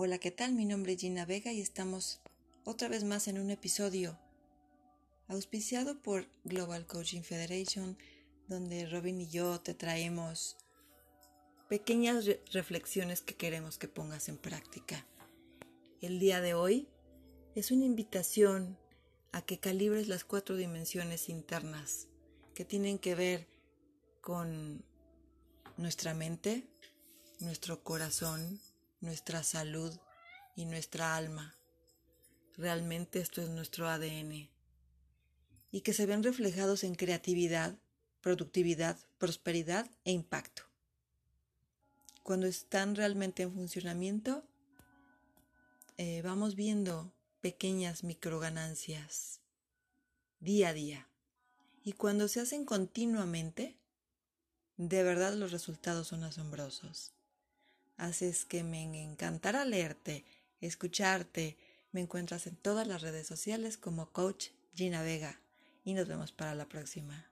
Hola, ¿qué tal? Mi nombre es Gina Vega y estamos otra vez más en un episodio auspiciado por Global Coaching Federation, donde Robin y yo te traemos pequeñas reflexiones que queremos que pongas en práctica. El día de hoy es una invitación a que calibres las cuatro dimensiones internas que tienen que ver con nuestra mente, nuestro corazón, nuestra salud y nuestra alma. Realmente esto es nuestro ADN. Y que se ven reflejados en creatividad, productividad, prosperidad e impacto. Cuando están realmente en funcionamiento, eh, vamos viendo pequeñas microganancias día a día. Y cuando se hacen continuamente, de verdad los resultados son asombrosos. Haces que me encantará leerte, escucharte. Me encuentras en todas las redes sociales como Coach Gina Vega y nos vemos para la próxima.